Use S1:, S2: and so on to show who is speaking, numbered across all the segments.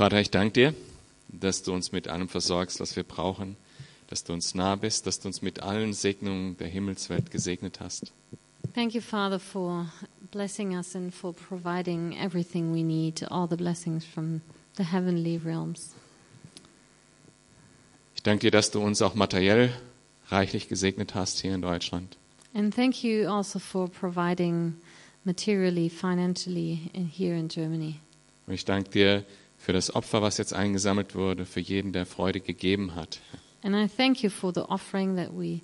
S1: Vater, ich danke dir, dass du uns mit allem versorgst, was wir brauchen, dass du uns nah bist, dass du uns mit allen Segnungen der Himmelswelt gesegnet hast.
S2: Thank you, Father, for blessing us and for providing everything we need, all the blessings from the heavenly realms.
S1: Ich danke dir, dass du uns auch materiell reichlich gesegnet hast hier in Deutschland.
S2: And thank you also for providing materially, financially in, here in Germany.
S1: Und ich danke dir für das Opfer, was jetzt eingesammelt wurde, für jeden, der Freude gegeben hat.
S2: And I thank you for the offering that we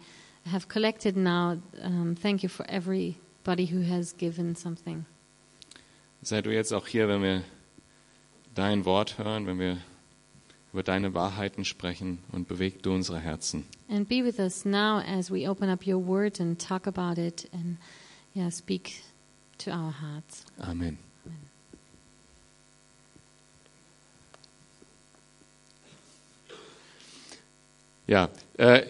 S2: have collected now. Um, thank you for everybody who has given something.
S1: Sei du jetzt auch hier, wenn wir dein Wort hören, wenn wir über deine Wahrheiten sprechen und beweg du unsere Herzen.
S2: And be with us now as we open up your word and talk about it and yeah, speak to our hearts.
S1: Amen. Ja, äh,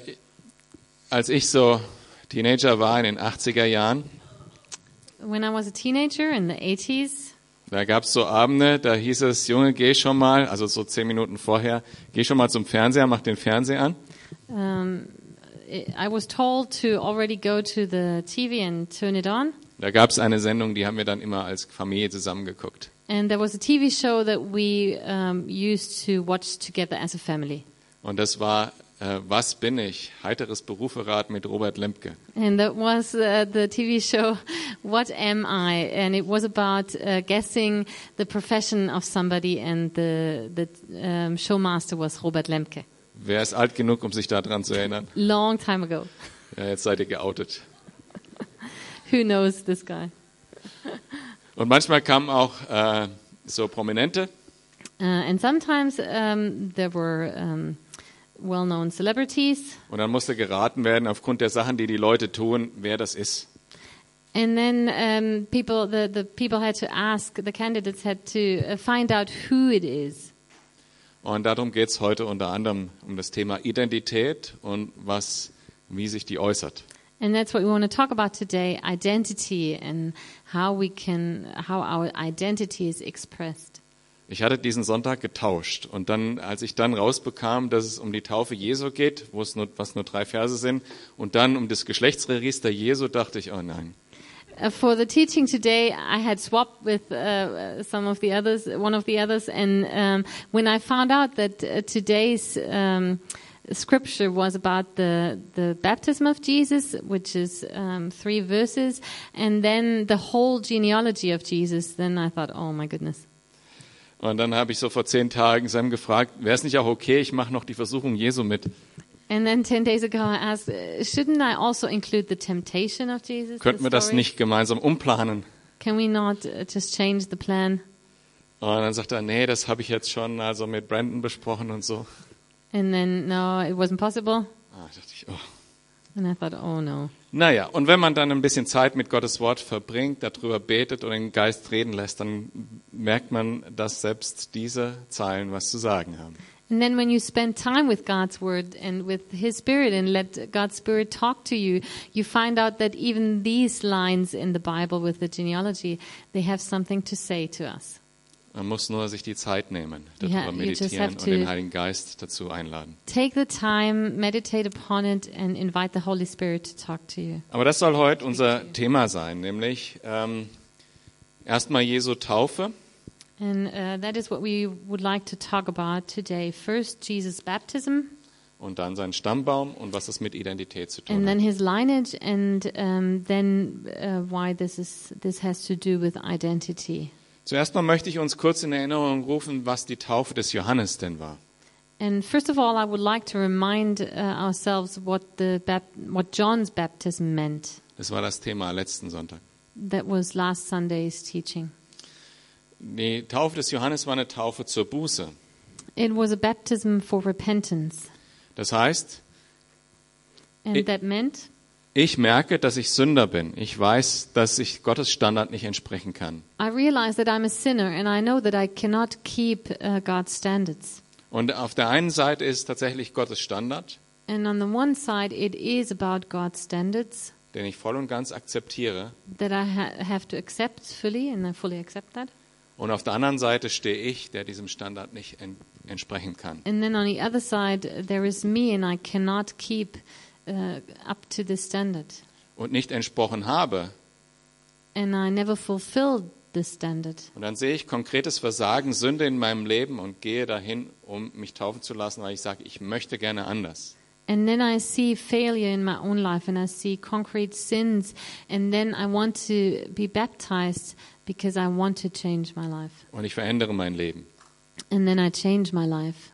S1: als ich so Teenager war in den 80er Jahren,
S2: When I was a teenager in the 80s,
S1: da gab es so Abende, da hieß es, Junge, geh schon mal, also so zehn Minuten vorher, geh schon mal zum Fernseher, mach den Fernseher an.
S2: um, I was told to already go to the TV and turn it on.
S1: Da gab es eine Sendung, die haben wir dann immer als Familie zusammengeguckt.
S2: And there was a TV show that we um, used to watch together as a family.
S1: Und das war äh, Was bin ich? Heiteres Beruferat mit Robert Lemke.
S2: And that was uh, the TV show What Am I? And it was about uh, guessing the profession of somebody, and the, the um, showmaster was Robert Lemke.
S1: Wer ist alt genug, um sich daran zu erinnern?
S2: Long time ago.
S1: Ja, jetzt seid ihr geoutet.
S2: Who knows this guy?
S1: Und manchmal kamen auch äh, so Prominente
S2: Uh, and sometimes um, there were um, well known celebrities.
S1: und dann musste geraten werden, aufgrund der Sachen, die die Leute tun, wer das ist.
S2: And then um, people, the, the people had to ask, the candidates had to uh, find out who it is.
S1: Und darum geht es heute unter anderem um das Thema Identität und was, wie sich die äußert.
S2: And that's what we want to talk about today identity and how we can, how our identity is expressed.
S1: Ich hatte diesen Sonntag getauscht und dann, als ich dann rausbekam, dass es um die Taufe Jesu geht, wo es nur, was nur drei Verse sind, und dann um das Geschlechtsregister Jesu, dachte ich, oh nein.
S2: Uh, for the teaching today, I had swapped with uh, some of the others, one of the others, and um, when I found out that uh, today's um, scripture was about the the baptism of Jesus, which is um, three verses, and then the whole genealogy of Jesus, then I thought, oh my goodness.
S1: Und dann habe ich so vor zehn Tagen Sam gefragt, wäre es nicht auch okay, ich mache noch die Versuchung Jesu mit.
S2: And then ten days ago, I asked, uh, shouldn't I also include the temptation of Jesus?
S1: Könnten wir das nicht gemeinsam umplanen?
S2: Can we not uh, just change the plan?
S1: Und dann sagt er, nee, das habe ich jetzt schon also mit Brandon besprochen und so.
S2: And then no, it wasn't possible.
S1: Ah, dachte ich, oh.
S2: And I thought, oh no.
S1: Naja, und wenn man dann ein bisschen Zeit mit Gottes Wort verbringt, darüber betet und den Geist reden lässt, dann merkt man, dass selbst diese Zeilen was zu sagen haben.
S2: And then when you spend time with God's word and with His Spirit and let God's Spirit talk to you, you find out that even these lines in the Bible with the genealogy, they have something to say to us.
S1: Man muss nur sich die Zeit nehmen, darüber
S2: just
S1: meditieren und den Heiligen Geist dazu einladen.
S2: Take the time, meditate upon it, and invite the Holy Spirit to talk to you.
S1: Aber das soll heute unser Thema sein, nämlich ähm, erstmal Jesu Taufe,
S2: And uh, that is what we would like to talk about today. First, Jesus' baptism,
S1: und dann sein Stammbaum und was das mit Identität zu tun
S2: and then
S1: hat.
S2: his lineage, and um, then uh, why this is this has to do with identity.
S1: Zuerst mal möchte ich uns kurz in Erinnerung rufen, was die Taufe des Johannes denn war.
S2: And first of all, I would like to remind uh, ourselves what the what John's baptism meant.
S1: Das war das Thema letzten Sonntag.
S2: That was last Sunday's teaching.
S1: Die Taufe des Johannes war eine Taufe zur Buße.
S2: It was a baptism for repentance,
S1: Das heißt,
S2: and
S1: It-
S2: that meant
S1: ich merke, dass ich Sünder bin. Ich weiß, dass ich Gottes Standard nicht entsprechen kann.
S2: I realize that I'm a sinner, and I know that I cannot keep uh, God's standards.
S1: Und auf der einen Seite ist tatsächlich Gottes Standard,
S2: And on the one side, it is about God's standards
S1: den ich voll und ganz akzeptiere.
S2: that I ha- have to accept fully, and I fully accept that.
S1: Und auf der anderen Seite stehe ich, der diesem Standard nicht en entsprechen kann.
S2: And then on the other side, there is me, and I cannot keep uh, up to this standard.
S1: Und nicht entsprochen habe.
S2: And I never fulfilled this standard.
S1: Und dann sehe ich konkretes Versagen, Sünde in meinem Leben und gehe dahin, um mich taufen zu lassen, weil ich sage, ich möchte gerne anders.
S2: And then I see failure in my own life, and I see concrete sins, and then I want to be baptized because I want to change my life.
S1: Und ich verändere mein Leben.
S2: And then I change my life.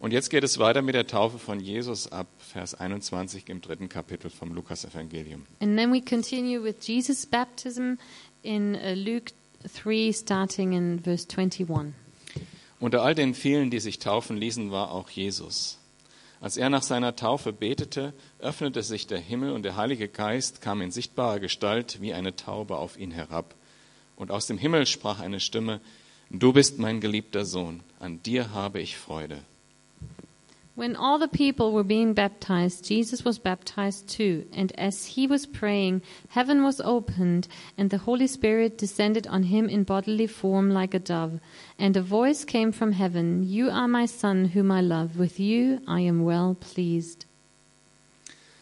S1: Und jetzt geht es weiter mit der Taufe von Jesus ab Vers 21 im dritten Kapitel vom Lukas-Evangelium.
S2: And then we continue with Jesus' baptism in uh, Luke 3, starting in verse 21.
S1: Unter all den vielen, die sich taufen ließen, war auch Jesus. Als er nach seiner Taufe betete, öffnete sich der Himmel und der Heilige Geist kam in sichtbarer Gestalt wie eine Taube auf ihn herab. Und aus dem Himmel sprach eine Stimme, Du bist mein geliebter Sohn, an dir habe ich Freude.
S2: When all the people were being baptized, Jesus was baptized too. And as he was praying, heaven was opened, and the Holy Spirit descended on him in bodily form like a dove. And a voice came from heaven You are my Son, whom I love. With you I am well pleased.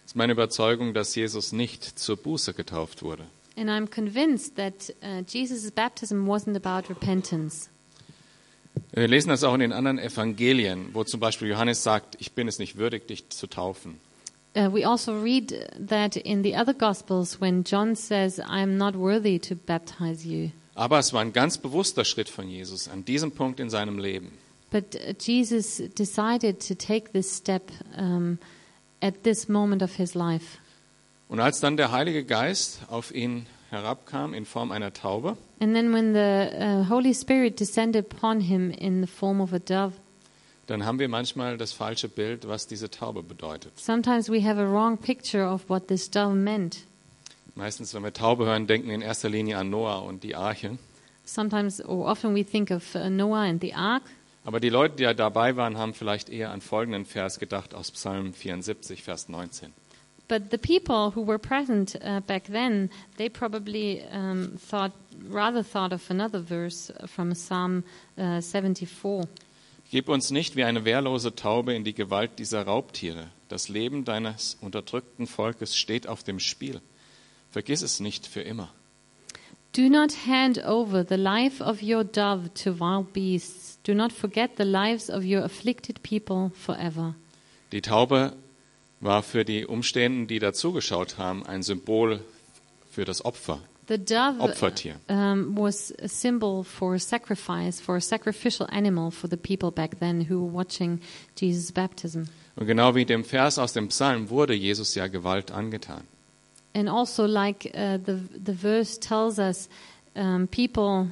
S1: Es ist meine Überzeugung, dass Jesus nicht zur Buße getauft wurde.
S2: And I'm convinced that uh, Jesus' baptism wasn't about repentance.
S1: Wir lesen das auch in den anderen Evangelien, wo zum Beispiel Johannes sagt, ich bin es nicht würdig, dich zu taufen.
S2: Uh, we also read that in the other Gospels when John says, I am not worthy to baptize you.
S1: Aber es war ein ganz bewusster Schritt von Jesus an diesem Punkt in seinem Leben.
S2: But uh, Jesus decided to take this step um, at this moment of his life.
S1: Und als dann der Heilige Geist auf ihn herabkam in Form einer Taube,
S2: And then when the uh, Holy Spirit descended upon him in the form of a dove,
S1: dann haben wir manchmal das falsche Bild, was diese Taube bedeutet.
S2: sometimes we have a wrong picture of what this dove meant.
S1: Meistens, wenn wir Taube hören, denken wir in erster Linie an Noah und die Arche.
S2: Sometimes or often we think of uh, Noah and the ark,
S1: Aber die Leute, die ja dabei waren, haben vielleicht eher an folgenden Vers gedacht aus Psalm 74, Vers 19.
S2: But the people who were present uh, back then, they probably um, thought rather thought of another verse from Psalm uh, 74.
S1: Gib uns nicht wie eine wehrlose Taube in die Gewalt dieser Raubtiere. Das Leben deines unterdrückten Volkes steht auf dem Spiel. Vergiss es nicht für immer.
S2: Do not hand over the life of your dove to wild beasts. Do not forget the lives of your afflicted people forever.
S1: Die Taube war für die Umstehenden, die dazugeschaut haben, ein Symbol für das Opfer.
S2: The dove
S1: Opfertier.
S2: um, was a symbol for sacrifice, for a sacrificial animal for the people back then who were watching Jesus' baptism.
S1: Und genau wie dem Vers aus dem Psalm wurde Jesus ja Gewalt angetan.
S2: And also, like uh, the the verse tells us, um, people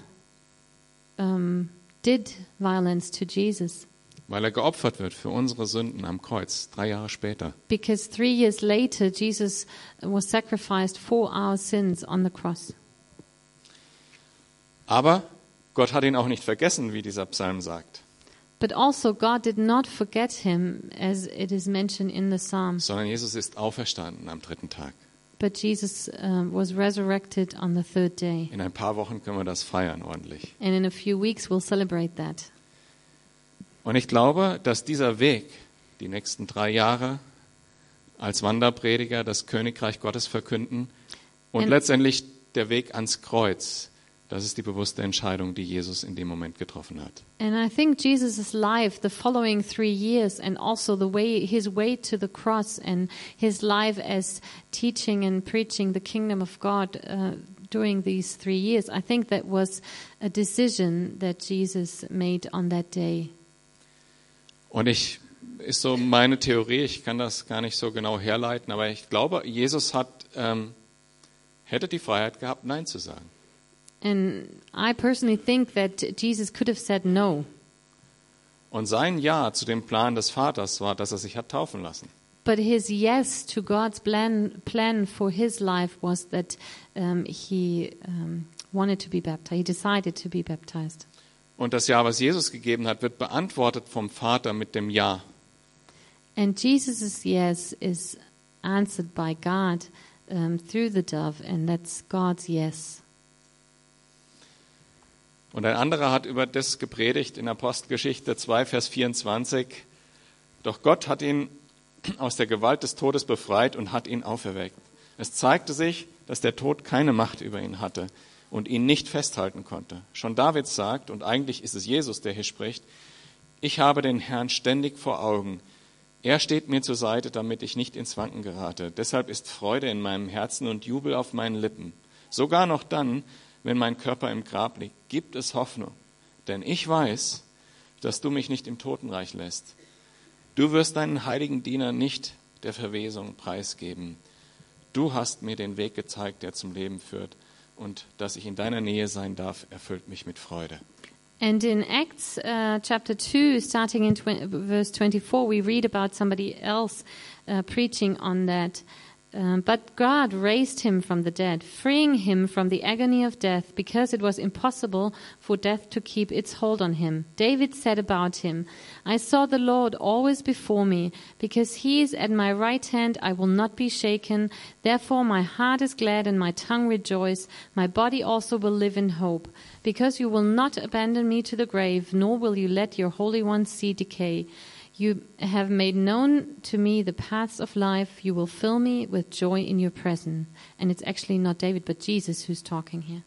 S2: um, did violence to Jesus
S1: Weil er geopfert wird für unsere Sünden am Kreuz, drei Jahre später.
S2: because three years later Jesus was sacrificed for our sins on the cross.
S1: Aber Gott hat ihn auch nicht vergessen, wie dieser Psalm sagt,
S2: But also, God did not forget him, as it is mentioned in the Psalm.
S1: sondern Jesus ist auferstanden am dritten Tag.
S2: But Jesus um, was resurrected on the third day.
S1: In ein paar Wochen können wir das feiern ordentlich.
S2: And in a few weeks, we'll celebrate that.
S1: Und ich glaube, dass dieser Weg, die nächsten drei Jahre als Wanderprediger das Königreich Gottes verkünden und
S2: Und-
S1: letztendlich der Weg ans Kreuz, das ist die bewusste Entscheidung, die Jesus in dem Moment getroffen hat.
S2: And I think Jesus' life, the following three years, and also the way his way to the cross, and his life as teaching and preaching the kingdom of God uh, during these three years, I think that was a decision that Jesus made on that day.
S1: Und ich ist so meine Theorie, ich kann das gar nicht so genau herleiten, aber ich glaube, Jesus hat ähm, hätte die Freiheit gehabt, Nein zu sagen.
S2: And I personally think that Jesus could have said no.
S1: Und sein Ja zu dem Plan des Vaters war, dass er sich hat taufen lassen.
S2: But his yes to God's plan, plan for his life was that um, he um, wanted to be baptized. He decided to be baptized.
S1: Und das Ja, was Jesus gegeben hat, wird beantwortet vom Vater mit dem Ja.
S2: And Jesus' yes is answered by God um, through the dove, and that's God's yes.
S1: Und ein anderer hat über das gepredigt in Apostelgeschichte 2, Vers 24. Doch Gott hat ihn aus der Gewalt des Todes befreit und hat ihn auferweckt. Es zeigte sich, dass der Tod keine Macht über ihn hatte und ihn nicht festhalten konnte. Schon David sagt, und eigentlich ist es Jesus, der hier spricht, ich habe den Herrn ständig vor Augen. Er steht mir zur Seite, damit ich nicht ins Wanken gerate. Deshalb ist Freude in meinem Herzen und Jubel auf meinen Lippen. Sogar noch dann, wenn mein Körper im Grab liegt, gibt es Hoffnung. Denn ich weiß, dass du mich nicht im Totenreich lässt. Du wirst deinen heiligen Diener nicht der Verwesung preisgeben. Du hast mir den Weg gezeigt, der zum Leben führt. Und dass ich in deiner Nähe sein darf, erfüllt mich mit Freude.
S2: And in Acts uh, chapter 2, starting in verse 24, we read about somebody else uh, preaching on that. Um, but God raised him from the dead, freeing him from the agony of death, because it was impossible for death to keep its hold on him. David said about him, I saw the Lord always before me, because he is at my right hand, I will not be shaken. Therefore my heart is glad and my tongue rejoice. My body also will live in hope, because you will not abandon me to the grave, nor will you let your Holy One see decay. You have made known to me the paths of life. You will fill me with joy in your presence. And it's actually not David, but Jesus who's talking here.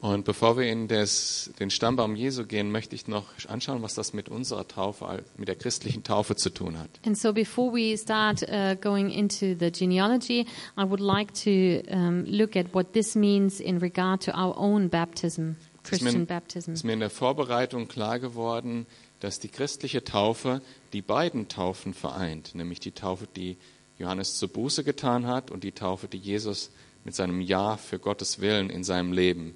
S1: Und bevor wir in das, den Stammbaum Jesu gehen, möchte ich noch anschauen, was das mit unserer Taufe, mit der christlichen Taufe zu tun hat.
S2: And so before we start uh, going into the genealogy, I would like to um, look at what this means in regard to our own baptism, Christian baptism.
S1: ist mir in der Vorbereitung klar geworden, dass die christliche Taufe die beiden Taufen vereint, nämlich die Taufe, die Johannes zur Buße getan hat und die Taufe, die Jesus mit seinem Ja für Gottes Willen in seinem Leben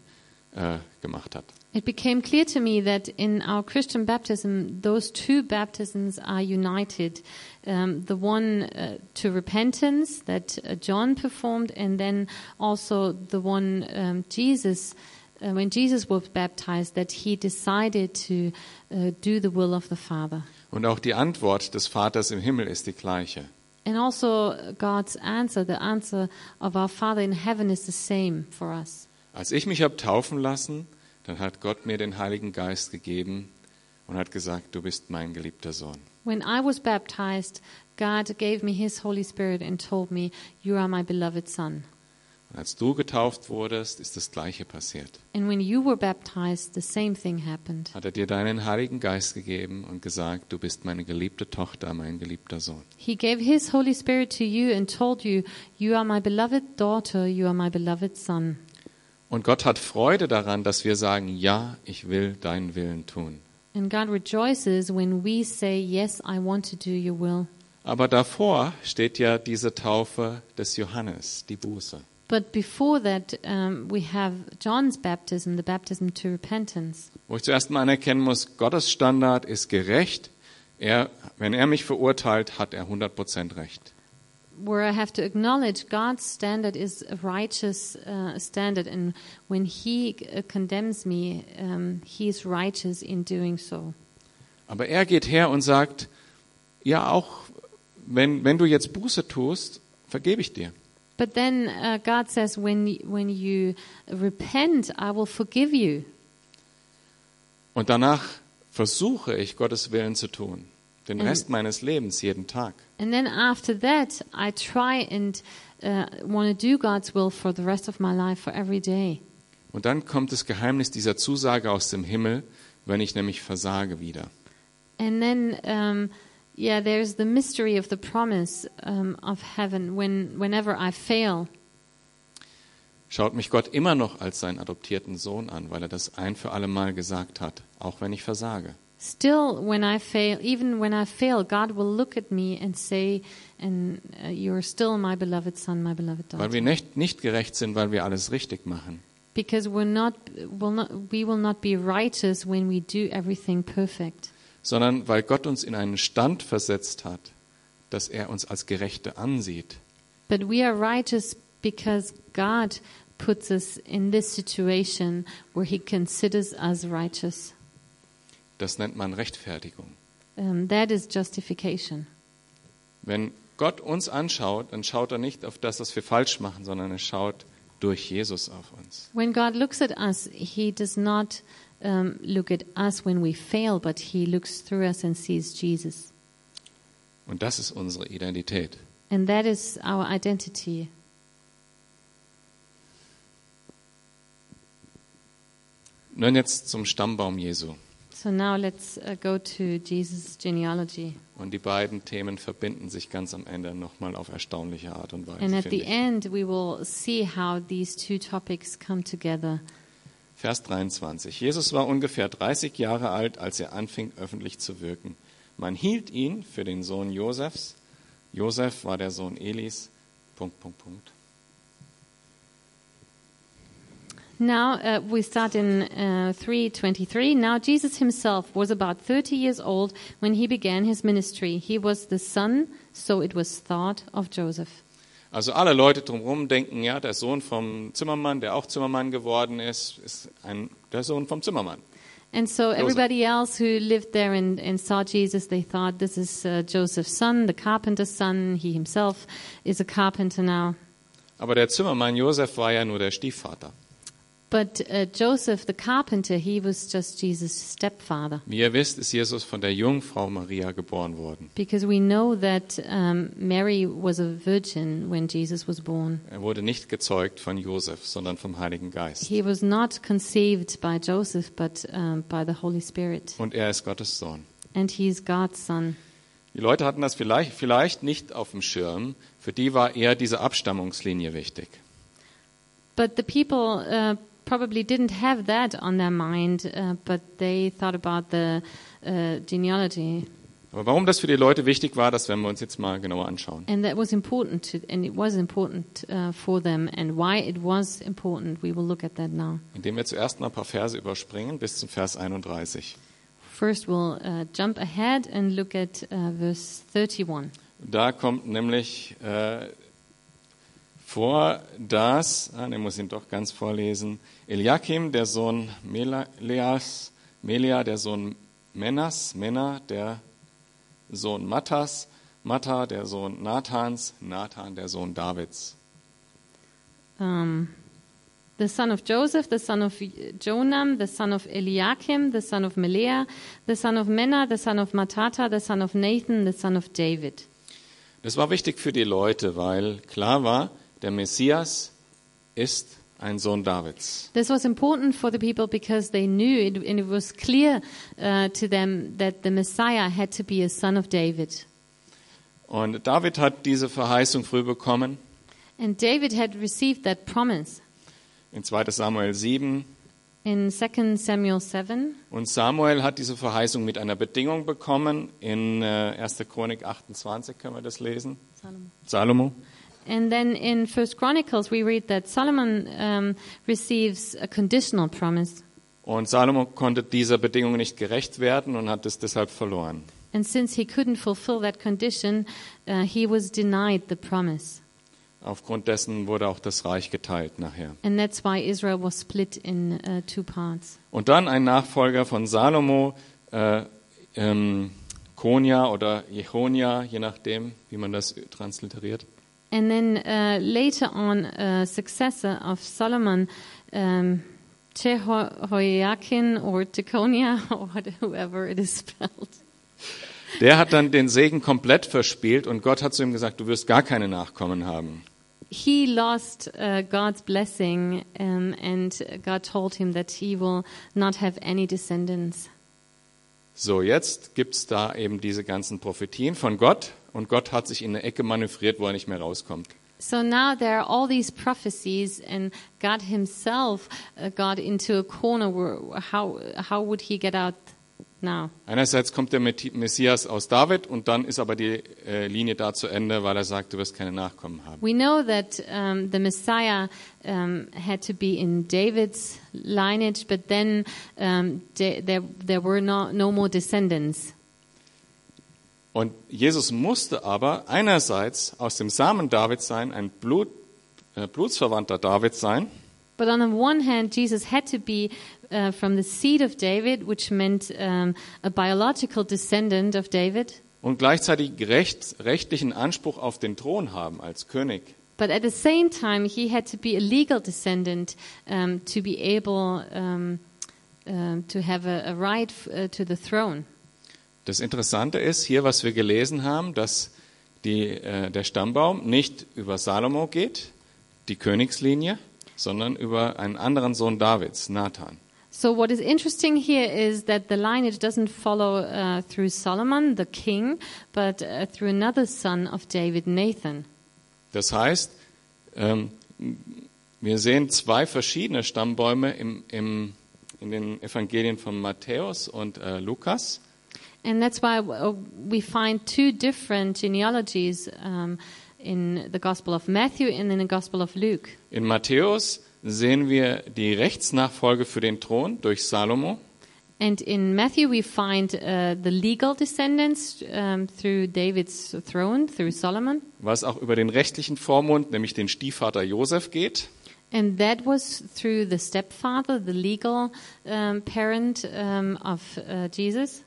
S1: äh, gemacht hat.
S2: It became clear to me that in our Christian baptism, those two baptisms are united. Um, the one uh, to repentance that uh, John performed, and then also the one um, Jesus, uh, when Jesus was baptized, that he decided to uh, do the will of the Father.
S1: Und auch die Antwort des Vaters im Himmel ist die gleiche.
S2: And also God's answer, the answer of our Father in heaven is the same for us.
S1: Als ich mich habe taufen lassen, dann hat Gott mir den Heiligen Geist gegeben und hat gesagt, du bist mein geliebter Sohn.
S2: When I was baptized, God gave me His Holy Spirit and told me, You are my beloved Son.
S1: Als du getauft wurdest, ist das Gleiche passiert.
S2: And when you were baptized, the same thing happened.
S1: Hat er dir deinen Heiligen Geist gegeben und gesagt, du bist meine geliebte Tochter, mein geliebter Sohn.
S2: He gave His Holy Spirit to you and told you, You are my beloved daughter, you are my beloved Son.
S1: Und Gott hat Freude daran, dass wir sagen, ja, ich will deinen Willen tun.
S2: And God rejoices when we say, Yes, I want to do your will.
S1: Aber davor steht ja diese Taufe des Johannes, die Buße.
S2: But before that, um, we have John's baptism, the baptism to repentance.
S1: Wo ich zuerst mal anerkennen muss, Gottes Standard ist gerecht. Er, wenn er mich verurteilt, hat er 100% Recht.
S2: where I have to acknowledge God's standard is a righteous uh, standard, and when He uh, condemns me, um, He is righteous in doing so.
S1: Aber er geht her und sagt, ja, auch wenn, wenn du jetzt Buße tust, vergebe ich dir.
S2: But then uh, God says, when when you repent, I will forgive you.
S1: Und danach versuche ich, Gottes Willen zu tun. Den
S2: Mhm.
S1: Rest meines Lebens, jeden Tag.
S2: And then after that, I try and uh, want to do God's will for the rest of my life, for every day.
S1: Und dann kommt das Geheimnis dieser Zusage aus dem Himmel, wenn ich nämlich versage wieder.
S2: And then, um, yeah, there's the mystery of the promise um, of heaven. When whenever I fail,
S1: Schaut mich Gott immer noch als seinen adoptierten Sohn an, weil er das ein für alle Mal gesagt hat, auch wenn ich versage.
S2: Still, when I fail, even when I fail, God will look at me and say, "And uh, you're still my beloved son, my beloved
S1: Weil wir
S2: daughter."
S1: nicht, nicht gerecht sind, weil wir alles richtig machen,
S2: Because we're not, will not, we will not be righteous when we do everything perfect.
S1: Sondern weil Gott uns in einen Stand versetzt hat, dass er uns als Gerechte ansieht.
S2: But we are righteous because God puts us in this situation where He considers us righteous.
S1: Das nennt man Rechtfertigung.
S2: Um, that is justification.
S1: Wenn Gott uns anschaut, dann schaut er nicht auf das, was wir falsch machen, sondern er schaut durch Jesus auf uns.
S2: When God looks at us, He does not um, look at us when we fail, but He looks through us and sees Jesus.
S1: Und das ist unsere Identität.
S2: And that is our identity.
S1: Nun jetzt zum Stammbaum Jesu.
S2: So now let's uh, go to Jesus' genealogy.
S1: Und die beiden Themen verbinden sich ganz am Ende nochmal auf erstaunliche Art und Weise.
S2: And at the
S1: ich.
S2: end, we will see how these two topics come together.
S1: Vers 23. Jesus war ungefähr 30 Jahre alt, als er anfing, öffentlich zu wirken. Man hielt ihn für den Sohn Josefs. Josef war der Sohn Elis. Punkt, Punkt, Punkt.
S2: Now uh, we start in uh, 323. Now Jesus himself was about 30 years old when he began his ministry. He was the son, so it was thought, of Joseph.
S1: Also alle Leute drumherum denken, ja, der Sohn vom Zimmermann, der auch Zimmermann geworden ist, ist ein, der Sohn vom Zimmermann.
S2: And so everybody else who lived there and, and saw Jesus, they thought this is uh, Joseph's son, the carpenter's son. He himself is a carpenter now.
S1: Aber der Zimmermann Josef war ja nur der Stiefvater.
S2: But uh, Joseph, the carpenter, he was just Jesus' stepfather.
S1: Wie ihr wisst, ist Jesus von der Jungfrau Maria geboren worden.
S2: Because we know that um, Mary was a virgin when Jesus was born.
S1: Er wurde nicht gezeugt von Josef, sondern vom Heiligen Geist.
S2: He was not conceived by Joseph, but um, by the Holy Spirit.
S1: Und er ist Gottes Sohn.
S2: And he is God's son.
S1: Die Leute hatten das vielleicht, vielleicht nicht auf dem Schirm. Für die war eher diese Abstammungslinie wichtig.
S2: But the people uh, probably didn't have that on their mind, uh, but they thought about the uh, genealogy.
S1: Aber warum das für die Leute wichtig war, das werden wir uns jetzt mal genauer anschauen.
S2: And that was important to, and it was important uh, for them. And why it was important, we will look at that now.
S1: Indem wir zuerst mal ein paar Verse überspringen bis zum Vers 31.
S2: First, we'll uh, jump ahead and look at uh, verse 31.
S1: Da kommt nämlich äh, vor, dass, ah, den muss ich doch ganz vorlesen, Eliakim, der Sohn Meleas, Melia, der Sohn Menas, Mena, der Sohn Mattas, Matta, der Sohn Nathans, Nathan, der Sohn Davids.
S2: Um, the son of Joseph, the son of Jonam, the son of Eliakim, the son of Melea, the son of Menna, the son of Matata, the son of Nathan, the son of David.
S1: Das war wichtig für die Leute, weil klar war, der Messias ist ein Sohn Davids.
S2: This was important for the people because they knew it, and it was clear uh, to them that the Messiah had to be a son of David.
S1: Und David hat diese Verheißung früh bekommen.
S2: And David had received that promise
S1: In 2 Samuel 7.
S2: in 2 Samuel 7.
S1: Und Samuel hat diese Verheißung mit einer Bedingung bekommen. In äh, 1. Chronik 28 können wir das lesen. Salomo.
S2: And then in First Chronicles, we read that Solomon um, receives a conditional promise.
S1: Und Salomo konnte dieser Bedingung nicht gerecht werden und hat es deshalb verloren.
S2: And since he couldn't fulfill that condition, uh, he was denied the promise.
S1: Aufgrund dessen wurde auch das Reich geteilt nachher.
S2: And that's why Israel was split in uh, two parts.
S1: Und dann ein Nachfolger von Salomo, äh, ähm, Konia oder Jechonia, je nachdem, wie man das translitteriert.
S2: And then uh, later on, a successor of Solomon, um, Jehoiakim or Jeconiah, or whoever it is spelled.
S1: Der hat dann den Segen komplett verspielt und Gott hat zu ihm gesagt, du wirst gar keine Nachkommen haben.
S2: He lost uh, God's blessing, um, and God told him that he will not have any descendants.
S1: So, jetzt gibt's da eben diese ganzen Prophetien von Gott und Gott hat sich in eine Ecke manövriert, wo er nicht mehr rauskommt.
S2: So now there are all these prophecies, and God Himself uh, got into a corner. Where how how would He get out now?
S1: Einerseits kommt der Messias aus David und dann ist aber die äh, Linie da zu Ende, weil er sagt, du wirst keine Nachkommen haben.
S2: We know that um, the Messiah um, had to be in David's lineage, but then um, there there were no no more descendants.
S1: Und Jesus musste aber einerseits aus dem Samen Davids sein, ein Blut, äh, Blutsverwandter Davids sein.
S2: But on the one hand, Jesus had to be uh, from the seed of David, which meant um, a biological descendant of David.
S1: Und gleichzeitig recht, rechtlichen Anspruch auf den Thron haben als König
S2: But at the same time, he had to be a legal descendant um, to be able um, to have a, a right uh, to the throne.
S1: Das Interessante ist hier, was wir gelesen haben, dass die, äh, der Stammbaum nicht über Salomo geht, die Königslinie, sondern über einen anderen Sohn Davids, Nathan.
S2: So what is interesting here is that the lineage doesn't follow uh, through Solomon, the king, but uh, through another son of David, Nathan.
S1: Das heißt, ähm, wir sehen zwei verschiedene Stammbäume im, im, in den Evangelien von Matthäus und äh, Lukas.
S2: And that's why uh, we find two different genealogies um, in the Gospel of Matthew and in the Gospel of Luke.
S1: In Matthäus sehen wir die Rechtsnachfolge für den Thron durch Salomo.
S2: And in Matthew, we find uh, the legal descendants um, through David's throne, through Solomon.
S1: was auch über den rechtlichen Vormund, nämlich den Stiefvater Josef geht.
S2: And that was through the stepfather, the legal um, parent um, of uh, Jesus.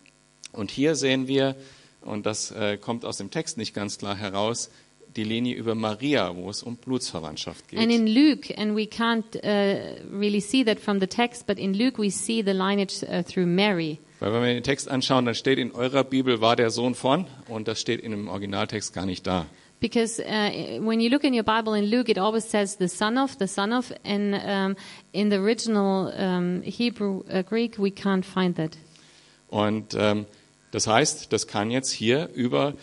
S1: Und hier sehen wir, und das äh, kommt aus dem Text nicht ganz klar heraus, die Linie über Maria, wo es um Blutsverwandtschaft
S2: And
S1: geht.
S2: in Luke, and we can't uh, really see that from the text, but in Luke we see the lineage uh, through Mary.
S1: Weil wenn wir den Text anschauen, dann steht in eurer Bibel war der Sohn von und das steht in dem Originaltext gar nicht da.
S2: Because uh, when you look in your Bible in Luke, it always says the son of, the son of, and um, in the original um, Hebrew, uh, Greek, we can't find that.
S1: Und ähm, das heißt, das kann jetzt hier über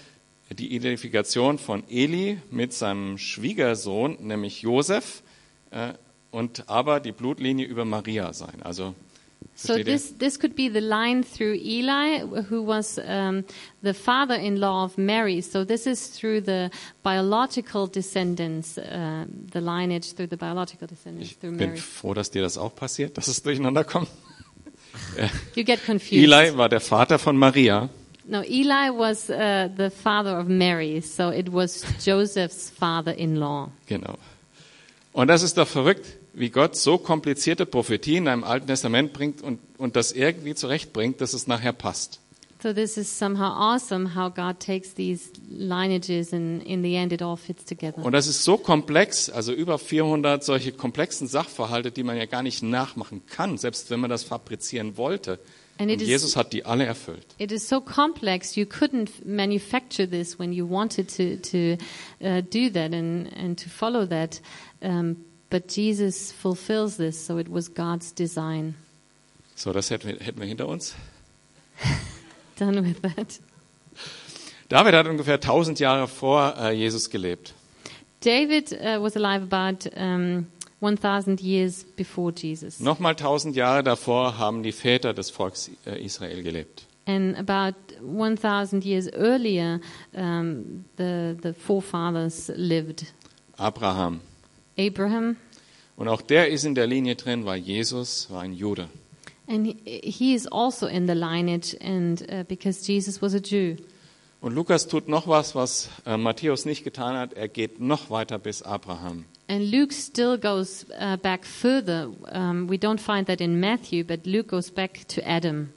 S1: die Identifikation von Eli mit seinem Schwiegersohn, nämlich Josef, äh, und aber die Blutlinie über Maria sein. Also
S2: So this this could be the line through Eli, who was um, the father-in-law of Mary. So this is through the biological descendants, uh, the lineage through the biological descendants
S1: Ich
S2: through
S1: bin
S2: Mary.
S1: froh, dass dir das auch passiert, dass es durcheinander kommt.
S2: You get confused.
S1: Eli war der Vater von Maria
S2: No, Eli was uh, the father of Mary, so it was Joseph's father-in-law.
S1: Genau. Und das ist doch verrückt, wie Gott so komplizierte Prophetien in einem Alten Testament bringt und, und das irgendwie zurechtbringt, dass es nachher passt.
S2: So this is somehow awesome how God takes these lineages and in the end it all fits together.
S1: Und das ist so komplex, also über 400 solche komplexen Sachverhalte, die man ja gar nicht nachmachen kann, selbst wenn man das fabrizieren wollte.
S2: And
S1: Und
S2: it is-
S1: Jesus hat die alle erfüllt.
S2: It is so complex you couldn't manufacture this when you wanted to to uh, do that and and to follow that, um, but Jesus fulfills this. So it was God's design.
S1: So, das hätten wir, hätten wir hinter uns.
S2: Done with that.
S1: David hat ungefähr 1000 Jahre vor äh, Jesus gelebt.
S2: David uh, was alive about um, 1,000 years before Jesus,
S1: Nochmal 1000 Jahre davor haben die Väter des Volkes äh, Israel gelebt.
S2: and about 1,000 years earlier, um, the the forefathers lived.
S1: Abraham.
S2: Abraham,
S1: Und auch der ist in der Linie drin, weil Jesus war ein Jude.
S2: And he, is also in the lineage, and uh, because Jesus was a Jew.
S1: Und Lukas tut noch was, was äh, Matthäus nicht getan hat. Er geht noch weiter bis Abraham.
S2: And Luke still goes uh, back further. Um, we don't find that in Matthew, but Luke goes back to Adam.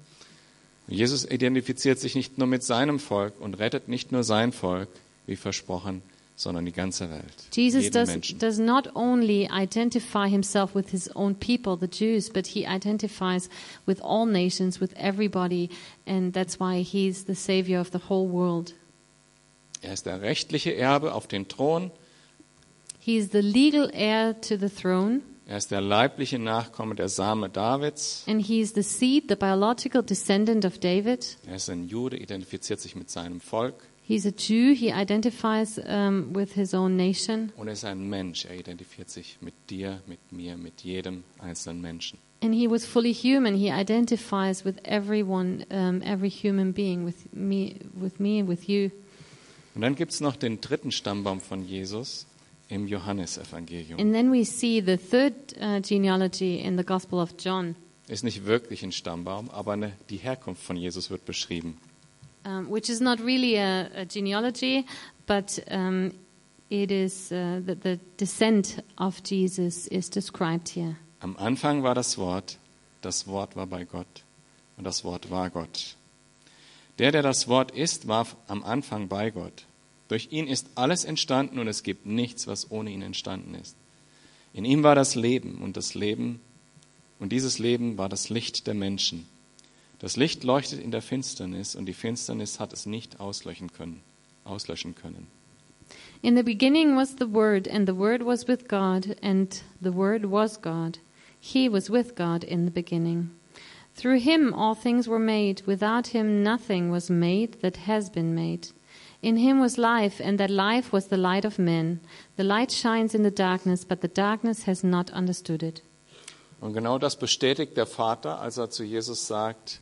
S1: Jesus identifiziert sich nicht nur mit seinem Volk und rettet nicht nur sein Volk, wie versprochen, sondern die ganze Welt.
S2: Jesus does,
S1: Menschen.
S2: does not only identify himself with his own people, the Jews, but he identifies with all nations, with everybody, and that's why he's the savior of the whole world.
S1: Er ist der rechtliche Erbe auf den Thron.
S2: He is the legal heir to the throne,
S1: Er ist der leibliche Nachkomme der Same Davids.
S2: and he is the seed, the biological descendant of David.
S1: Er ist ein Jude, identifiziert sich mit seinem Volk.
S2: He's a Jew. He identifies um, with his own nation.
S1: Und er ist ein Mensch. Er identifiziert sich mit dir, mit mir, mit jedem einzelnen Menschen.
S2: And he was fully human. He identifies with everyone, um, every human being, with me, with me, with you.
S1: Und dann gibt es noch den dritten Stammbaum von Jesus im Johannesevangelium.
S2: And then we see the third uh, genealogy in the Gospel of John,
S1: Ist nicht wirklich ein Stammbaum, aber eine, die Herkunft von Jesus wird beschrieben.
S2: Um, which is not really a, a genealogy, but um, it is uh, the, the descent of Jesus is described here.
S1: Am Anfang war das Wort, das Wort war bei Gott und das Wort war Gott. Der, der das Wort ist, war am Anfang bei Gott. Durch ihn ist alles entstanden und es gibt nichts, was ohne ihn entstanden ist. In ihm war das Leben und das Leben und dieses Leben war das Licht der Menschen. Das Licht leuchtet in der Finsternis und die Finsternis hat es nicht auslöschen können. Auslöschen können.
S2: In the beginning was the Word, and the Word was with God, and the Word was God. He was with God in the beginning. Through him all things were made. Without him nothing was made that has been made. In him was life, and that life was the light of men. The light shines in the darkness, but the darkness has not understood it.
S1: Und genau das bestätigt der Vater, als er zu Jesus sagt,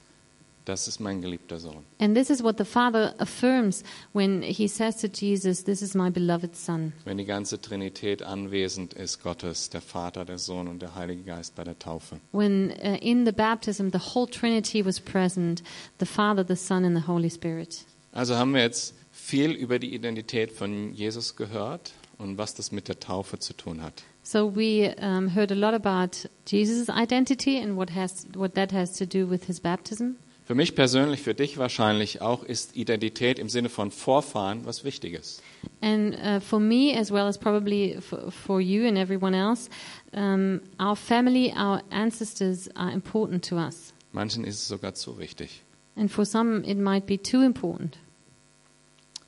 S1: das ist mein geliebter Sohn.
S2: And this is what the Father affirms when he says to Jesus, This is my beloved Son.
S1: Wenn die ganze Trinität anwesend ist, Gottes, der Vater, der Sohn und der Heilige Geist bei der Taufe.
S2: When uh, in the baptism the whole Trinity was present the Father, the Son, and the Holy Spirit.
S1: Also haben wir jetzt viel über die Identität von Jesus gehört und was das mit der Taufe zu tun hat.
S2: So we um, heard a lot about Jesus' identity and what, has, what that has to do with his baptism.
S1: Für mich persönlich, für dich wahrscheinlich auch, ist Identität im Sinne von Vorfahren was Wichtiges.
S2: And uh, for me, as well as probably for, for you and everyone else, um, our family, our ancestors are important to us.
S1: Manchen ist es sogar zu wichtig.
S2: And for some, it might be too important.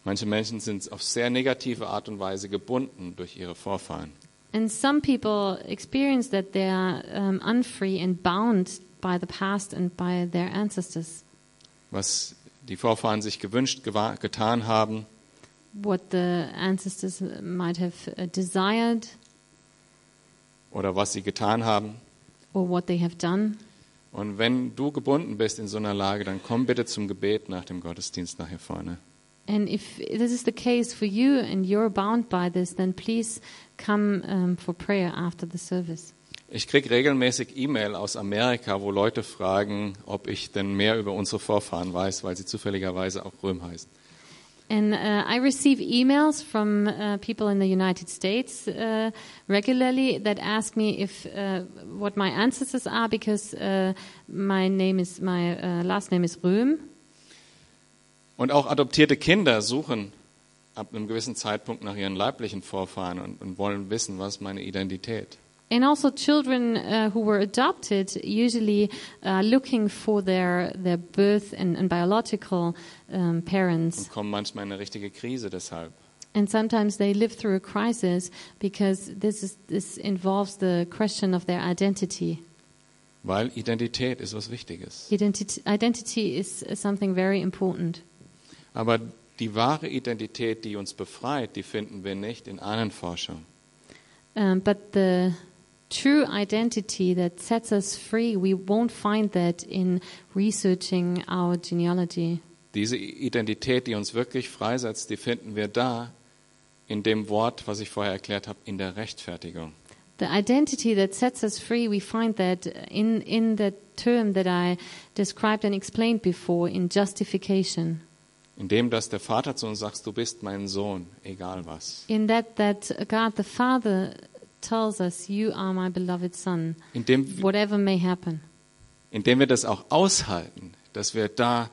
S1: Manche Menschen sind auf sehr negative Art und Weise gebunden durch ihre Vorfahren.
S2: And some people experience that they are um, unfree and bound by the past and by their ancestors.
S1: Was die Vorfahren sich gewünscht, getan haben,
S2: What the ancestors might have uh, desired
S1: oder was sie getan haben.
S2: or what they have done.
S1: Und wenn du gebunden bist in so einer Lage, dann komm bitte zum Gebet nach dem Gottesdienst nachher vorne.
S2: And if this is the case for you and you're bound by this, then please come um, for prayer after the service.
S1: Ich kriege regelmäßig E-Mail aus Amerika, wo Leute fragen, ob ich denn mehr über unsere Vorfahren weiß, weil sie zufälligerweise auch Röhm heißen.
S2: And uh, I receive emails from uh, people in the United States uh, regularly that ask me if uh, what my ancestors are because uh, my name is my uh, last name is Röhm.
S1: Und auch adoptierte Kinder suchen ab einem gewissen Zeitpunkt nach ihren leiblichen Vorfahren und, und wollen wissen, was ist meine Identität.
S2: And also, children uh, who were adopted usually uh, looking for their their birth and, and biological um, parents,
S1: Und kommen manchmal in eine richtige Krise deshalb.
S2: and sometimes they live through a crisis because this is this involves the question of their identity.
S1: Weil Identität ist was Wichtiges.
S2: Identity, identity is something very important.
S1: Aber die wahre Identität, die uns befreit, die finden wir nicht in Ahnenforschung.
S2: Um, but the true identity that sets us free, we won't find that in researching our genealogy.
S1: Diese Identität, die uns wirklich freisetzt, die finden wir da in dem Wort, was ich vorher erklärt habe, in der Rechtfertigung.
S2: The identity that sets us free, we find that in, in the term that I described and explained before, in justification.
S1: In dem, dass der Vater zu uns sagt, du bist mein Sohn, egal was.
S2: In that, that God the Father tells us, You are my beloved Son,
S1: In dem,
S2: whatever may happen.
S1: indem wir das auch aushalten, dass wir da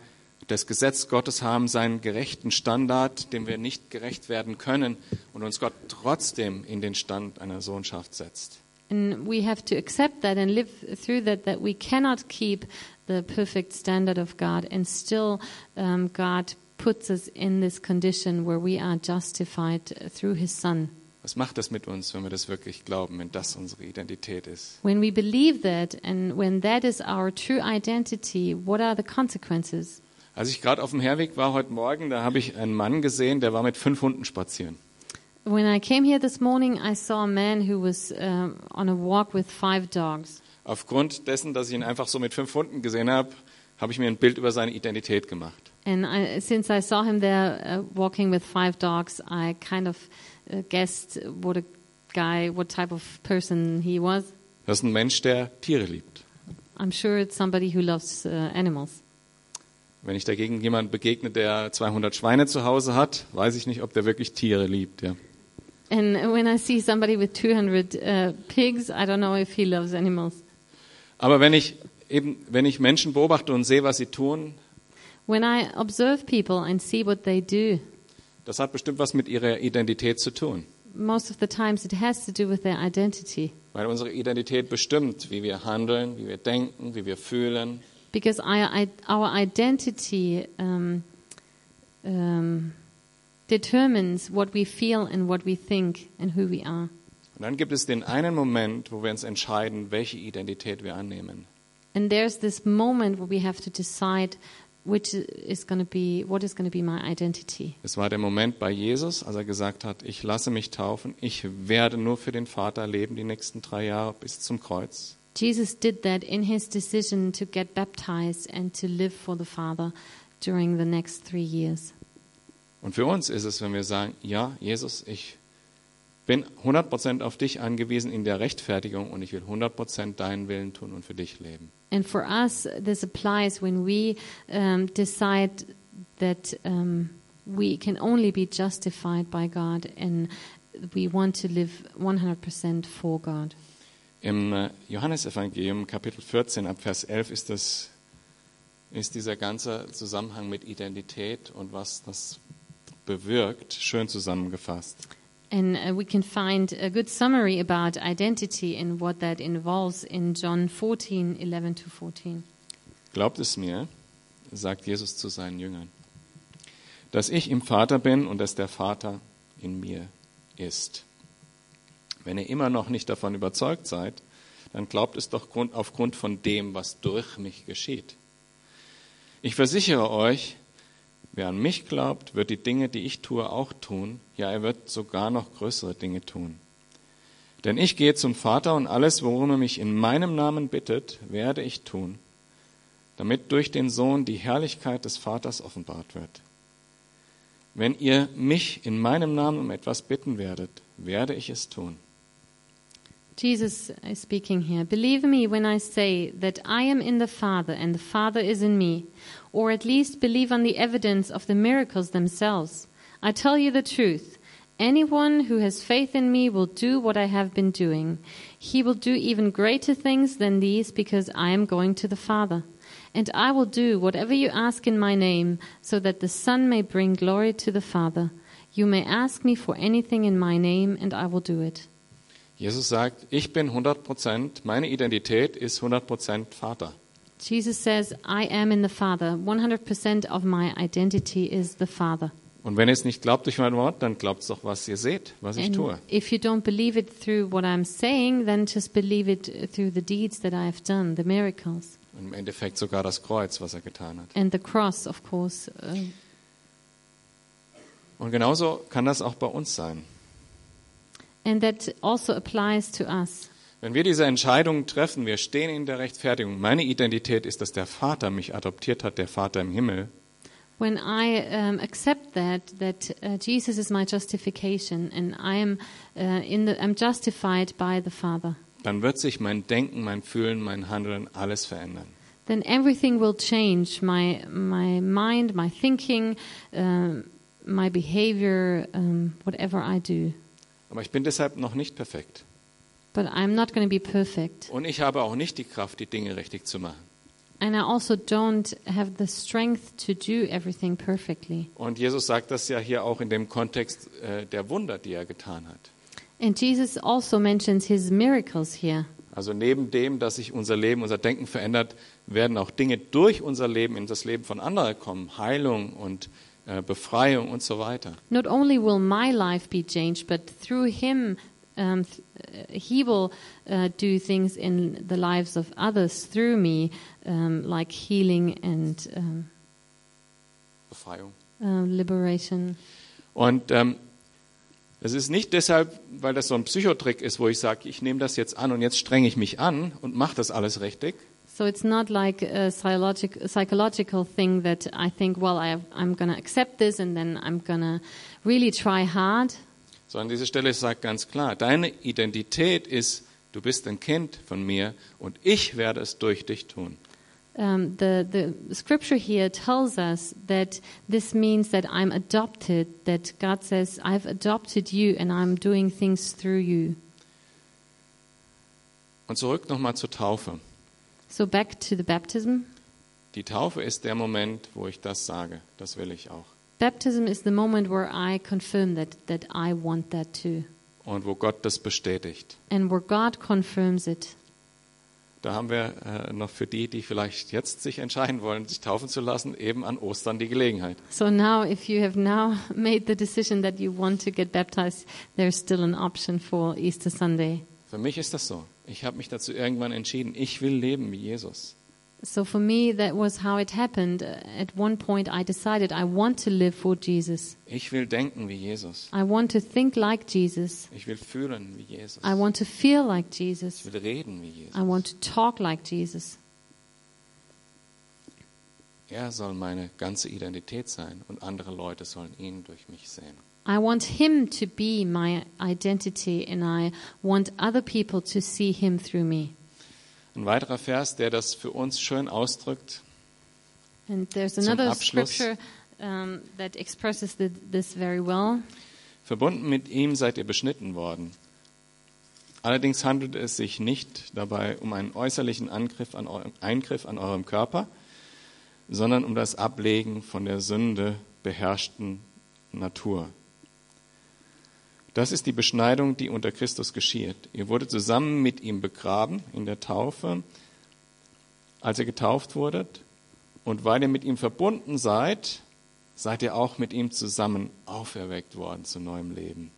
S1: das Gesetz Gottes haben, seinen gerechten Standard, dem wir nicht gerecht werden können und uns Gott trotzdem in den Stand einer Sohnschaft setzt.
S2: And we have to accept that and live through that, that we cannot keep the perfect standard of God, and still um, God puts us in this condition where we are justified through His Son.
S1: Was macht das mit uns, wenn wir das wirklich glauben, wenn das unsere Identität ist?
S2: When we believe that, and when that is our true identity, what are the consequences?
S1: Als ich gerade auf dem Herweg war heute Morgen, da habe ich einen Mann gesehen, der war mit fünf Hunden spazieren.
S2: When I came here this morning, I saw a man who was um, on a walk with five dogs.
S1: Aufgrund dessen, dass ich ihn einfach so mit fünf Hunden gesehen habe, habe ich mir ein Bild über seine Identität gemacht.
S2: And I, since I saw him there uh, walking with five dogs, I kind of uh, guessed what a guy, what type of person he was.
S1: Das ist ein Mensch, der Tiere liebt.
S2: I'm sure it's somebody who loves uh, animals.
S1: Wenn ich dagegen jemand begegne, der 200 Schweine zu Hause hat, weiß ich nicht, ob der wirklich Tiere liebt. Ja.
S2: And when I see somebody with 200 uh, pigs, I don't know if he loves animals.
S1: Aber wenn ich eben, wenn ich Menschen beobachte und sehe, was sie tun,
S2: When I observe people and see what they do,
S1: Das hat bestimmt was mit ihrer Identität zu tun.
S2: Most of the times, it has to do with their identity.
S1: Weil unsere Identität bestimmt, wie wir handeln, wie wir denken, wie wir fühlen.
S2: Because our, our identity um, um, determines what we feel and what we think and who we are.
S1: Und dann gibt es den einen Moment, wo wir uns entscheiden, welche Identität wir annehmen.
S2: And there's this moment where we have to decide which is going to be what is going to be my identity.
S1: Es war der Moment bei Jesus, als er gesagt hat, ich lasse mich taufen, ich werde nur für den Vater leben die nächsten drei Jahre bis zum Kreuz.
S2: Jesus did that in his decision to get baptized and to live for the Father during the next three years.
S1: Und für uns ist es, wenn wir sagen, ja, Jesus, ich bin 100% auf dich angewiesen in der Rechtfertigung und ich will 100% deinen Willen tun und für dich leben.
S2: And for us, this applies when we um, decide that um, we can only be justified by God and we want to live 100% for God.
S1: Im äh, Johannesevangelium Kapitel 14 ab Vers 11 ist, das, ist dieser ganze Zusammenhang mit Identität und was das bewirkt schön zusammengefasst.
S2: And uh, we can find a good summary about identity and what that involves in John 14, 11 to 14.
S1: Glaubt es mir, sagt Jesus zu seinen Jüngern, dass ich im Vater bin und dass der Vater in mir ist. Wenn ihr immer noch nicht davon überzeugt seid, dann glaubt es doch grund- aufgrund von dem, was durch mich geschieht. Ich versichere euch, wer an mich glaubt, wird die Dinge, die ich tue, auch tun. Ja, er wird sogar noch größere Dinge tun. Denn ich gehe zum Vater und alles, worum er mich in meinem Namen bittet, werde ich tun, damit durch den Sohn die Herrlichkeit des Vaters offenbart wird. Wenn ihr mich in meinem Namen um etwas bitten werdet, werde ich es tun.
S2: Jesus is speaking here. Believe me when I say that I am in the Father and the Father is in me, or at least believe on the evidence of the miracles themselves. I tell you the truth. Anyone who has faith in me will do what I have been doing. He will do even greater things than these because I am going to the Father. And I will do whatever you ask in my name, so that the Son may bring glory to the Father. You may ask me for anything in my name, and I will do it.
S1: Jesus sagt, ich bin 100 Prozent, meine Identität ist 100 Prozent Vater.
S2: Jesus says, I am in the Father. 100% of my identity is the Father.
S1: Und wenn ihr es nicht glaubt durch mein Wort, dann glaubt es doch, was ihr seht, was ich tue.
S2: if you don't believe it through what I'm saying, then just believe it through the deeds that I have done, the miracles.
S1: Und Im Endeffekt sogar das Kreuz, was er getan hat.
S2: And the cross, of course. Uh,
S1: Und genauso kann das auch bei uns sein.
S2: And that also applies to us.
S1: Wenn wir diese Entscheidung treffen, wir stehen in der Rechtfertigung. Meine Identität ist, dass der Vater mich adoptiert hat, der Vater im Himmel.
S2: When I um, accept that, that uh, Jesus is my justification and I am uh, in the, I'm justified by the Father,
S1: Dann wird sich mein Denken, mein Fühlen, mein Handeln, alles verändern.
S2: then everything will change. My my mind, my thinking, um, my behavior, um, whatever I do.
S1: Aber ich bin deshalb noch nicht perfekt.
S2: But I'm not going to be perfect,
S1: Und ich habe auch nicht die Kraft, die Dinge richtig zu machen.
S2: and I also don't have the strength to do everything perfectly.
S1: Und Jesus sagt das ja hier auch in dem Kontext äh, der Wunder, die er getan hat.
S2: And Jesus also mentions his miracles here.
S1: Also neben dem, dass sich unser Leben, unser Denken verändert, werden auch Dinge durch unser Leben in das Leben von anderen kommen. Heilung und äh, Befreiung und so weiter.
S2: Not only will my life be changed, but through him, um, uh, he will uh, do things in the lives of others through me, um, like healing and um,
S1: Befreiung.
S2: uh, liberation.
S1: Und ähm, es ist nicht deshalb, weil das so ein Psychotrick ist, wo ich sage, ich nehme das jetzt an und jetzt strenge ich mich an und mache das alles richtig,
S2: So it's not like a psychologic, psychological thing that I think, well, I I'm going to accept this and then I'm going to really try hard.
S1: sondern diese Stelle sagt ganz klar, deine Identität ist, du bist ein Kind von mir und ich werde es durch dich tun.
S2: Um, the, the scripture here tells us that this means that I'm adopted, that God says, I've adopted you and I'm doing things through you.
S1: Und zurück nochmal zur Taufe.
S2: So back to the baptism.
S1: Die Taufe ist der Moment, wo ich das sage, das will ich auch.
S2: Baptism is the moment where I confirm that, that I want that too.
S1: Und wo Gott das bestätigt.
S2: And where God confirms it.
S1: Da haben wir äh, noch für die, die vielleicht jetzt sich entscheiden wollen, sich taufen zu lassen, eben an Ostern die Gelegenheit.
S2: So now, if you have now made the decision that you want to get baptized, there's still an option for Easter Sunday.
S1: Für mich ist das so. Ich habe mich dazu irgendwann entschieden, ich will leben wie Jesus.
S2: So for me, that was how it happened. At one point, I decided I want to live for Jesus.
S1: Ich will denken wie Jesus.
S2: I want to think like Jesus.
S1: Ich will fühlen wie Jesus.
S2: I want to feel like Jesus.
S1: Ich will reden wie Jesus.
S2: I want to talk like Jesus.
S1: Er soll meine ganze Identität sein und andere Leute sollen ihn durch mich sehen.
S2: I want Him to be my identity, and I want other people to see Him through me.
S1: Ein weiterer Vers, der das für uns schön ausdrückt,
S2: And there's another
S1: Abschluss.
S2: scripture um, that expresses the, this very well.
S1: verbunden mit ihm seid ihr beschnitten worden. Allerdings handelt es sich nicht dabei um einen äußerlichen Angriff an eurem, Eingriff an eurem Körper, sondern um das Ablegen von der Sünde beherrschten Natur. Das ist die Beschneidung, die unter Christus geschieht. Ihr wurdet zusammen mit ihm begraben in der Taufe, als ihr getauft wurdet. Und weil ihr mit ihm verbunden seid, seid ihr auch mit ihm zusammen auferweckt worden zu neuem Leben,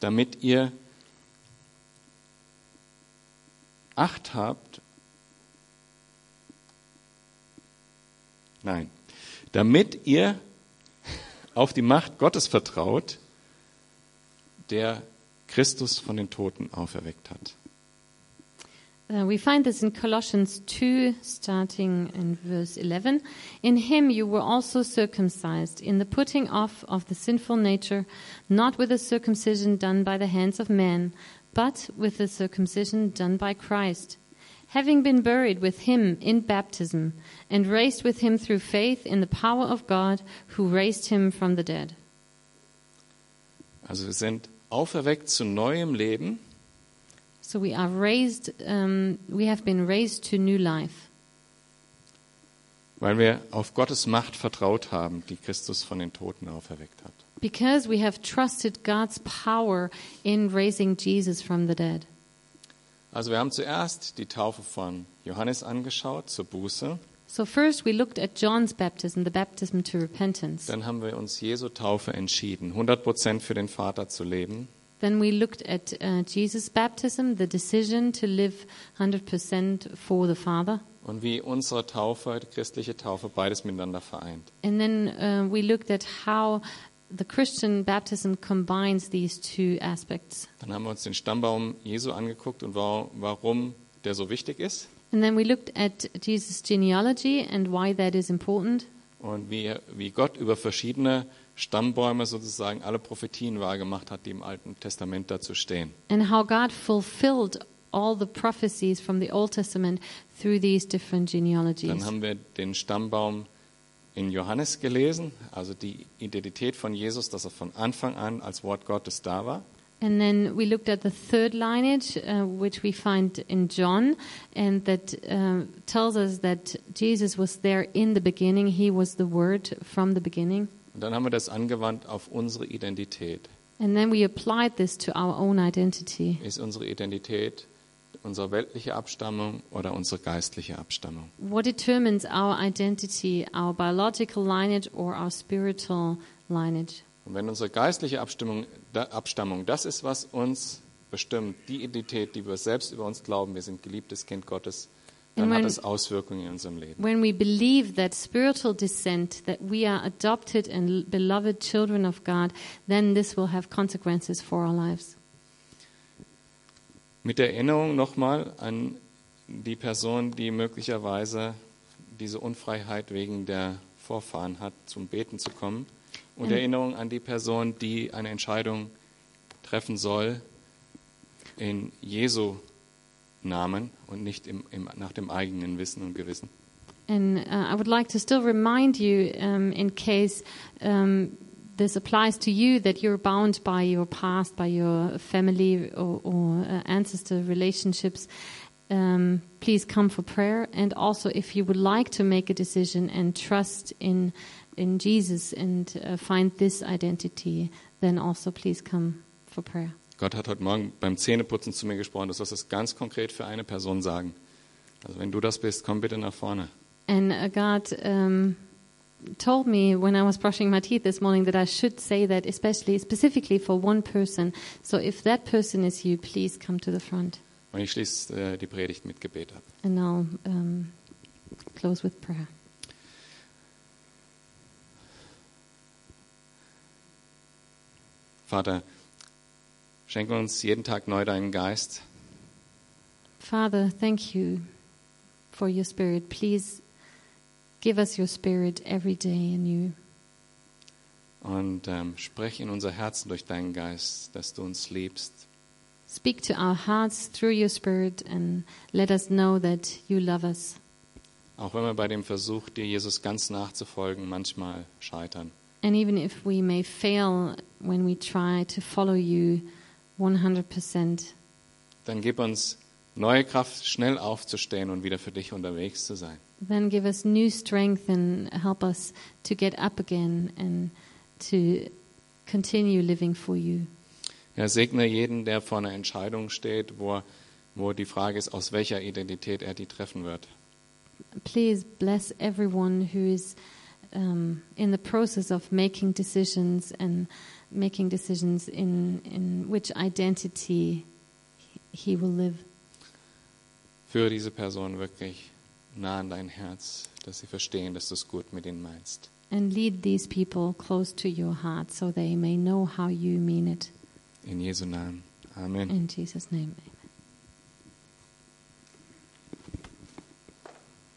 S1: damit ihr Acht habt, nein, damit ihr auf die Macht Gottes vertraut, der Christus von den Toten auferweckt hat.
S2: Uh, we find this in Colossians 2, starting in verse 11. In him you were also circumcised, in the putting off of the sinful nature, not with a circumcision done by the hands of men, but with the circumcision done by Christ. Having been buried with him in baptism, and raised with him through faith in the power of God, who raised him from the dead.
S1: Also wir sind auferweckt zu neuem Leben
S2: So we are raised, um, we have been raised to new life.
S1: weil wir auf Gottes Macht vertraut haben, die Christus von den Toten auferweckt hat.
S2: Because we have trusted God's power in raising Jesus from the dead.
S1: Also wir haben zuerst die Taufe von Johannes angeschaut zur Buße,
S2: So first we looked at John's baptism, the baptism to repentance.
S1: dann haben wir uns Jesu Taufe entschieden, 100% für den Vater zu leben.
S2: Then we looked at uh, Jesus' baptism, the decision to live 100% for the Father.
S1: Und wie unsere Taufe, die christliche Taufe, beides miteinander vereint.
S2: And then uh, we looked at how the Christian baptism combines these two aspects.
S1: Dann haben wir uns den Stammbaum Jesu angeguckt und wa- warum der so wichtig ist
S2: And then we looked at Jesus' genealogy and why that is important.
S1: und wie, wie Gott über verschiedene Stammbäume sozusagen alle Prophetien wahrgemacht hat, die im Alten Testament dazu stehen.
S2: and how God fulfilled all the prophecies from the Old Testament through these different
S1: Dann
S2: genealogies.
S1: haben wir den Stammbaum in Johannes gelesen, also die Identität von Jesus, dass er von Anfang an als Wort Gottes da war.
S2: And then we looked at the third lineage, uh, which we find in John, and that uh, tells us that Jesus was there in the beginning. He was the Word from the beginning.
S1: Und dann haben wir das angewandt auf unsere Identität.
S2: And then we applied this to our own identity.
S1: Ist unsere Identität unsere weltliche Abstammung oder unsere geistliche Abstammung?
S2: What determines our identity, our biological lineage or our spiritual lineage?
S1: Und wenn unsere geistliche Abstimmung, Abstammung das ist, was uns bestimmt, die Identität, die wir selbst über uns glauben, wir sind geliebtes Kind Gottes, dann
S2: And
S1: hat
S2: when-
S1: das Auswirkungen in unserem Leben.
S2: When we believe that spiritual descent, that we are adopted and beloved children of God, then this will have consequences for our lives.
S1: Mit der Erinnerung nochmal an die Person, die möglicherweise diese Unfreiheit wegen der Vorfahren hat, zum Beten zu kommen. Und
S2: Mhm.
S1: Erinnerung an die Person, die eine Entscheidung treffen soll in Jesu Namen und nicht im, im, nach dem eigenen Wissen und Gewissen.
S2: And uh, I would like to still remind you, um, in case um, this applies to you, that you're bound by your past, by your family or, or uh, ancestor relationships, um, please come for prayer. And also, if you would like to make a decision and trust in in Jesus and uh, find this identity, then also please come for prayer.
S1: Gott hat heute Morgen beim Zähneputzen zu mir gesprochen. Du sollst es ganz konkret für eine Person sagen. Also wenn du das bist, komm bitte nach vorne.
S2: And uh, God um, told me when I was brushing my teeth this morning that I should say that, especially specifically for one person. So if that person is you, please come to the front.
S1: Und ich schließe äh, die Predigt mit Gebet ab.
S2: And I'll um, close with prayer.
S1: Vater, schenke uns jeden Tag neu deinen Geist.
S2: Father, thank you for your spirit. Please give us your spirit every day anew.
S1: Und ähm, sprech in unser Herzen durch deinen Geist, dass du uns liebst.
S2: Speak to our hearts through your spirit and let us know that you love us.
S1: Auch wenn wir bei dem Versuch, dir Jesus ganz nachzufolgen, manchmal scheitern.
S2: And even if we may fail when we try to follow you 100%,
S1: Dann gib uns neue Kraft, schnell aufzustehen und wieder für dich unterwegs zu sein.
S2: then give us new strength and help us to get up again and to continue living for you.
S1: Ja, segne jeden, der vor einer Entscheidung steht, wo, wo die Frage ist, aus welcher Identität er die treffen wird.
S2: Please bless everyone who is um, in the process of making decisions and making decisions in, in which identity he will live.
S1: Führe diese Person wirklich nah an dein Herz, dass sie verstehen, dass du es gut mit ihnen meinst.
S2: And lead these people close to your heart so they may know how you mean it.
S1: In Jesu Namen. Amen.
S2: In Jesus' name.